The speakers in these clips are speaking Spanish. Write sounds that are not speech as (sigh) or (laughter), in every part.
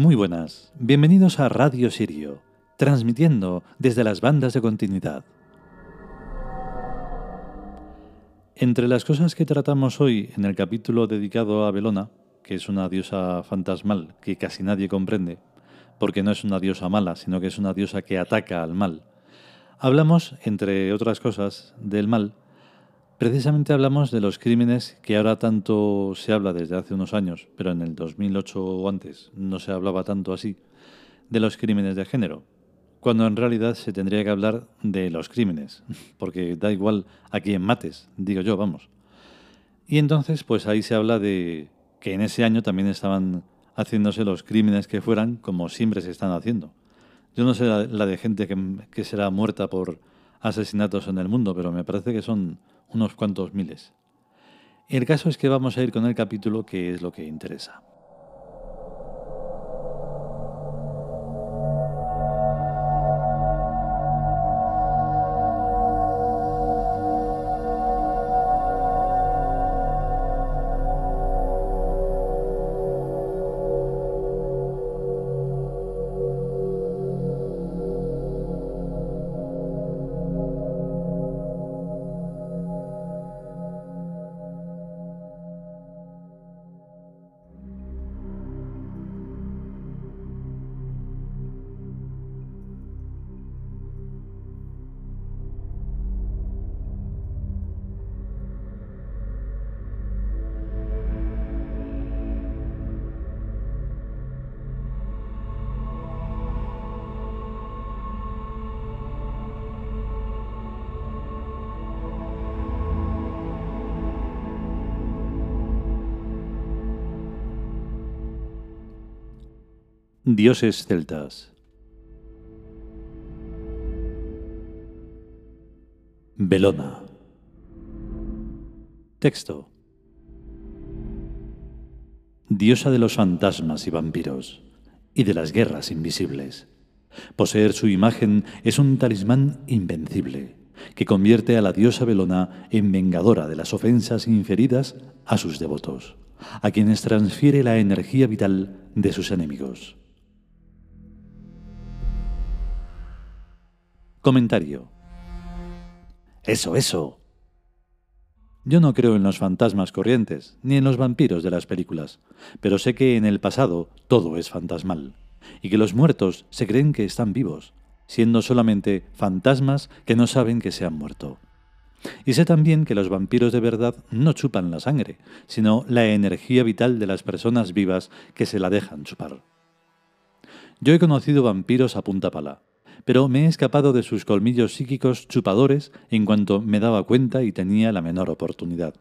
Muy buenas, bienvenidos a Radio Sirio, transmitiendo desde las bandas de continuidad. Entre las cosas que tratamos hoy en el capítulo dedicado a Belona, que es una diosa fantasmal que casi nadie comprende, porque no es una diosa mala, sino que es una diosa que ataca al mal, hablamos, entre otras cosas, del mal. Precisamente hablamos de los crímenes que ahora tanto se habla desde hace unos años, pero en el 2008 o antes no se hablaba tanto así, de los crímenes de género, cuando en realidad se tendría que hablar de los crímenes, (laughs) porque da igual a quién mates, digo yo, vamos. Y entonces, pues ahí se habla de que en ese año también estaban haciéndose los crímenes que fueran como siempre se están haciendo. Yo no sé la, de gente que, que será muerta por asesinatos en el mundo, pero me parece que son unos cuantos miles. El caso es que vamos a ir con el capítulo que es lo que interesa. Dioses celtas. Belona. Texto. Diosa de los fantasmas y vampiros, y de las guerras invisibles. Poseer su imagen es un talismán invencible, que convierte a la diosa Belona en vengadora de las ofensas inferidas a sus devotos, a quienes transfiere la energía vital de sus enemigos. Comentario. Eso, eso. Yo no creo en los fantasmas corrientes, ni en los vampiros de las películas, pero sé que en el pasado todo es fantasmal, y que los muertos se creen que están vivos, siendo solamente fantasmas que no saben que se han muerto. Y sé también que los vampiros de verdad no chupan la sangre, sino la energía vital de las personas vivas que se la dejan chupar. Yo he conocido vampiros a punta pala, pero me he escapado de sus colmillos psíquicos chupadores en cuanto me daba cuenta y tenía la menor oportunidad.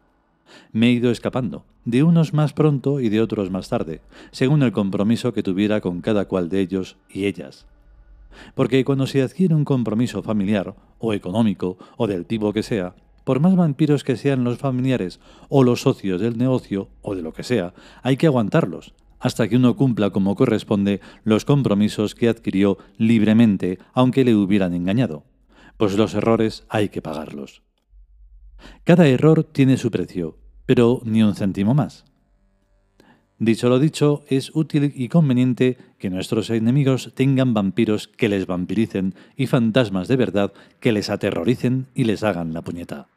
Me he ido escapando, de unos más pronto y de otros más tarde, según el compromiso que tuviera con cada cual de ellos y ellas. Porque cuando se adquiere un compromiso familiar, o económico, o del tipo que sea, por más vampiros que sean los familiares o los socios del negocio, o de lo que sea, hay que aguantarlos, hasta que uno cumpla como corresponde los compromisos que adquirió libremente, aunque le hubieran engañado, pues los errores hay que pagarlos. Cada error tiene su precio, pero ni un céntimo más. Dicho lo dicho, es útil y conveniente que nuestros enemigos tengan vampiros que les vampiricen y fantasmas de verdad que les aterroricen y les hagan la puñeta.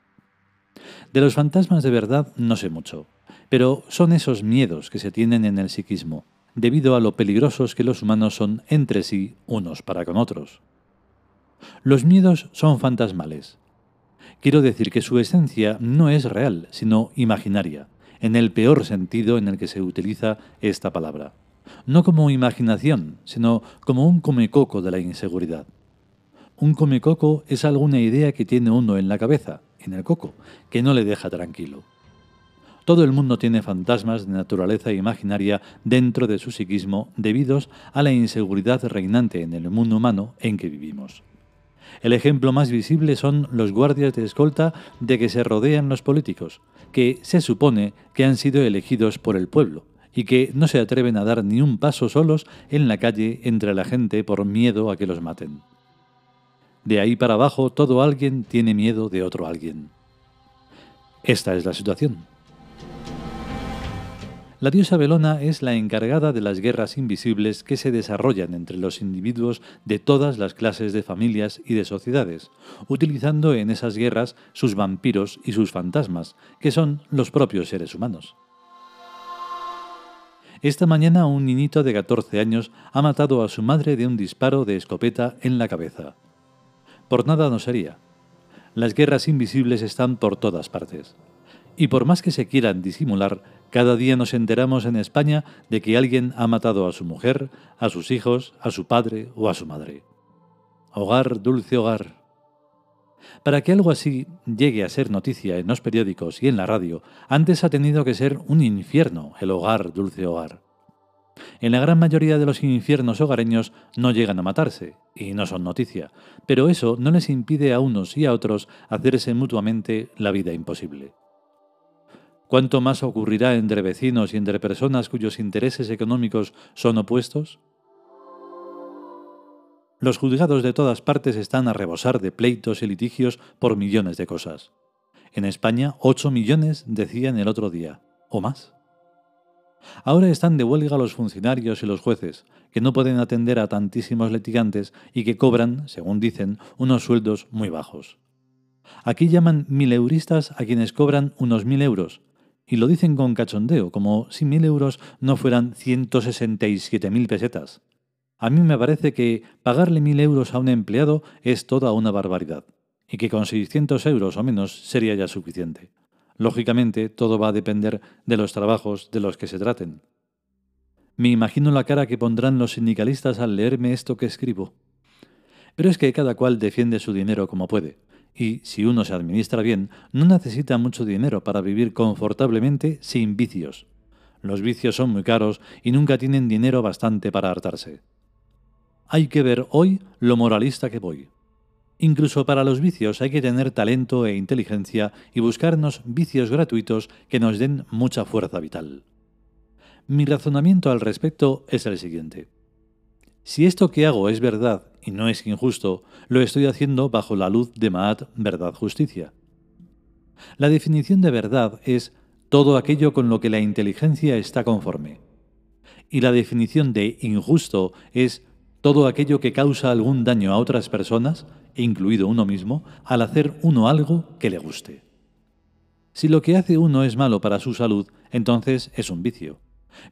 De los fantasmas de verdad no sé mucho, pero son esos miedos que se tienen en el psiquismo, debido a lo peligrosos que los humanos son entre sí unos para con otros. Los miedos son fantasmales. Quiero decir que su esencia no es real, sino imaginaria, en el peor sentido en el que se utiliza esta palabra. No como imaginación, sino como un comecoco de la inseguridad. Un comecoco es alguna idea que tiene uno en la cabeza, en el coco, que no le deja tranquilo. Todo el mundo tiene fantasmas de naturaleza imaginaria dentro de su psiquismo debidos a la inseguridad reinante en el mundo humano en que vivimos. El ejemplo más visible son los guardias de escolta de que se rodean los políticos, que se supone que han sido elegidos por el pueblo y que no se atreven a dar ni un paso solos en la calle entre la gente por miedo a que los maten. De ahí para abajo todo alguien tiene miedo de otro alguien. Esta es la situación. La diosa Belona es la encargada de las guerras invisibles que se desarrollan entre los individuos de todas las clases de familias y de sociedades, utilizando en esas guerras sus vampiros y sus fantasmas, que son los propios seres humanos. Esta mañana un niñito de 14 años ha matado a su madre de un disparo de escopeta en la cabeza. Por nada no sería. Las guerras invisibles están por todas partes. Y por más que se quieran disimular, cada día nos enteramos en España de que alguien ha matado a su mujer, a sus hijos, a su padre o a su madre. Hogar, dulce hogar. Para que algo así llegue a ser noticia en los periódicos y en la radio, antes ha tenido que ser un infierno el hogar, dulce hogar. En la gran mayoría de los infiernos hogareños no llegan a matarse, y no son noticia, pero eso no les impide a unos y a otros hacerse mutuamente la vida imposible. ¿Cuánto más ocurrirá entre vecinos y entre personas cuyos intereses económicos son opuestos? Los juzgados de todas partes están a rebosar de pleitos y litigios por millones de cosas. En España, 8 millones decían el otro día, o más. Ahora están de huelga los funcionarios y los jueces, que no pueden atender a tantísimos litigantes y que cobran, según dicen, unos sueldos muy bajos. Aquí llaman mileuristas a quienes cobran unos mil euros, y lo dicen con cachondeo, como si mil euros no fueran 167.000 pesetas. A mí me parece que pagarle mil euros a un empleado es toda una barbaridad, y que con 600 euros o menos sería ya suficiente. Lógicamente, todo va a depender de los trabajos de los que se traten. Me imagino la cara que pondrán los sindicalistas al leerme esto que escribo. Pero es que cada cual defiende su dinero como puede, y si uno se administra bien, no necesita mucho dinero para vivir confortablemente sin vicios. Los vicios son muy caros y nunca tienen dinero bastante para hartarse. Hay que ver hoy lo moralista que voy. Incluso para los vicios hay que tener talento e inteligencia y buscarnos vicios gratuitos que nos den mucha fuerza vital. Mi razonamiento al respecto es el siguiente. Si esto que hago es verdad y no es injusto, lo estoy haciendo bajo la luz de Maat, verdad, justicia. La definición de verdad es todo aquello con lo que la inteligencia está conforme. Y la definición de injusto es todo aquello que causa algún daño a otras personas, incluido uno mismo, al hacer uno algo que le guste. Si lo que hace uno es malo para su salud, entonces es un vicio.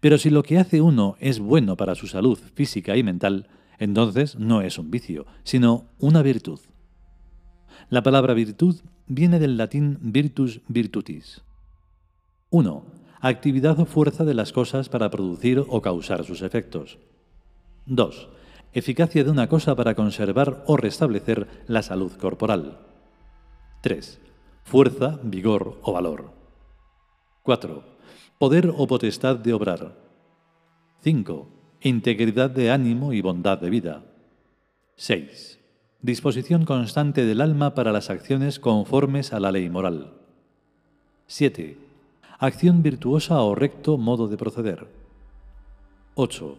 Pero si lo que hace uno es bueno para su salud física y mental, entonces no es un vicio, sino una virtud. La palabra virtud viene del latín virtus virtutis. 1. Actividad o fuerza de las cosas para producir o causar sus efectos. 2. Eficacia de una cosa para conservar o restablecer la salud corporal. 3. Fuerza, vigor o valor. 4 poder o potestad de obrar. 5. Integridad de ánimo y bondad de vida. 6. Disposición constante del alma para las acciones conformes a la ley moral. 7. Acción virtuosa o recto modo de proceder. 8.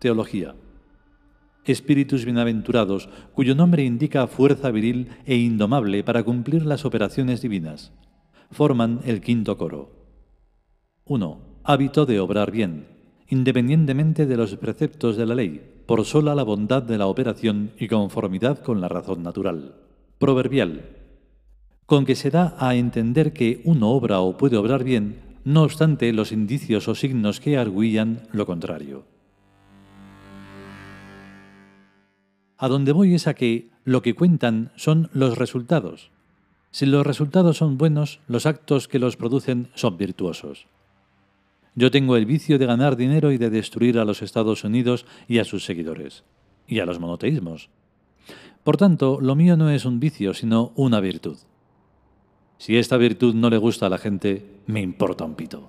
Teología. Espíritus bienaventurados, cuyo nombre indica fuerza viril e indomable para cumplir las operaciones divinas. Forman el quinto coro. 1. Hábito de obrar bien, independientemente de los preceptos de la ley, por sola la bondad de la operación y conformidad con la razón natural. Proverbial. Con que se da a entender que uno obra o puede obrar bien, no obstante los indicios o signos que arguían lo contrario. A donde voy es a que lo que cuentan son los resultados. Si los resultados son buenos, los actos que los producen son virtuosos. Yo tengo el vicio de ganar dinero y de destruir a los Estados Unidos y a sus seguidores, y a los monoteísmos. Por tanto, lo mío no es un vicio, sino una virtud. Si esta virtud no le gusta a la gente, me importa un pito.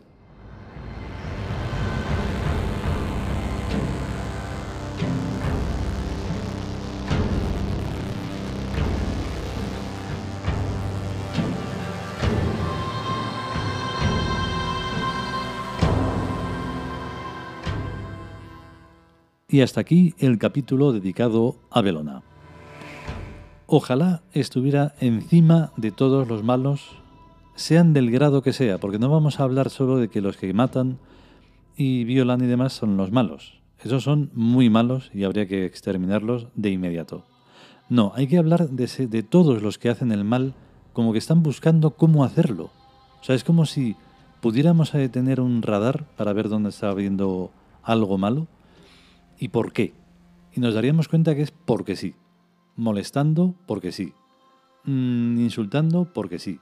Y hasta aquí el capítulo dedicado a Belona. Ojalá estuviera encima de todos los malos, sean del grado que sea, porque no vamos a hablar solo de que los que matan y Violan y demás son los malos. Esos son muy malos y habría que exterminarlos de inmediato. No, hay que hablar de, todos los que hacen el mal como que están buscando cómo hacerlo. O sea, es como si pudiéramos tener un radar para ver dónde está habiendo algo malo y por qué. Y nos daríamos cuenta que es porque sí. Molestando porque sí. Mm, insultando porque sí.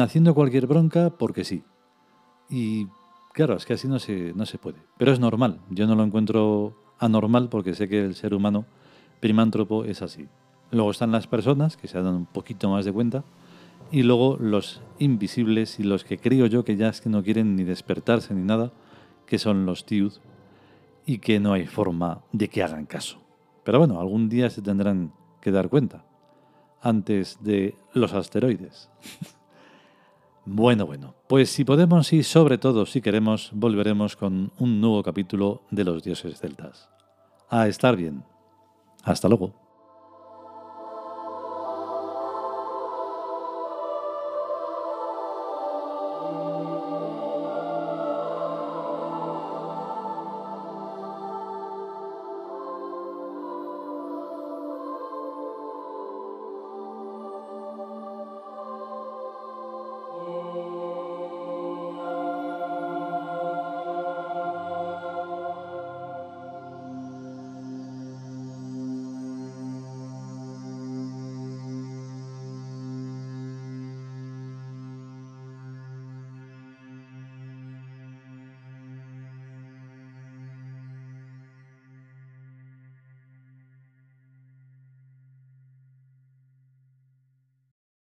Haciendo cualquier bronca porque sí. Y claro, es que así no se, no se puede. Pero es normal. Yo no lo encuentro anormal porque sé que el ser humano primántropo es así. Luego están las personas que se dan un poquito más de cuenta y luego los invisibles y los que creo yo que ya es que no quieren ni despertarse ni nada, que son los tiud y que no hay forma de que hagan caso. Pero bueno, algún día se tendrán que dar cuenta, antes de los asteroides. (laughs) bueno, bueno, pues si podemos y sobre todo si queremos, volveremos con un nuevo capítulo de los dioses celtas. A estar bien. Hasta luego.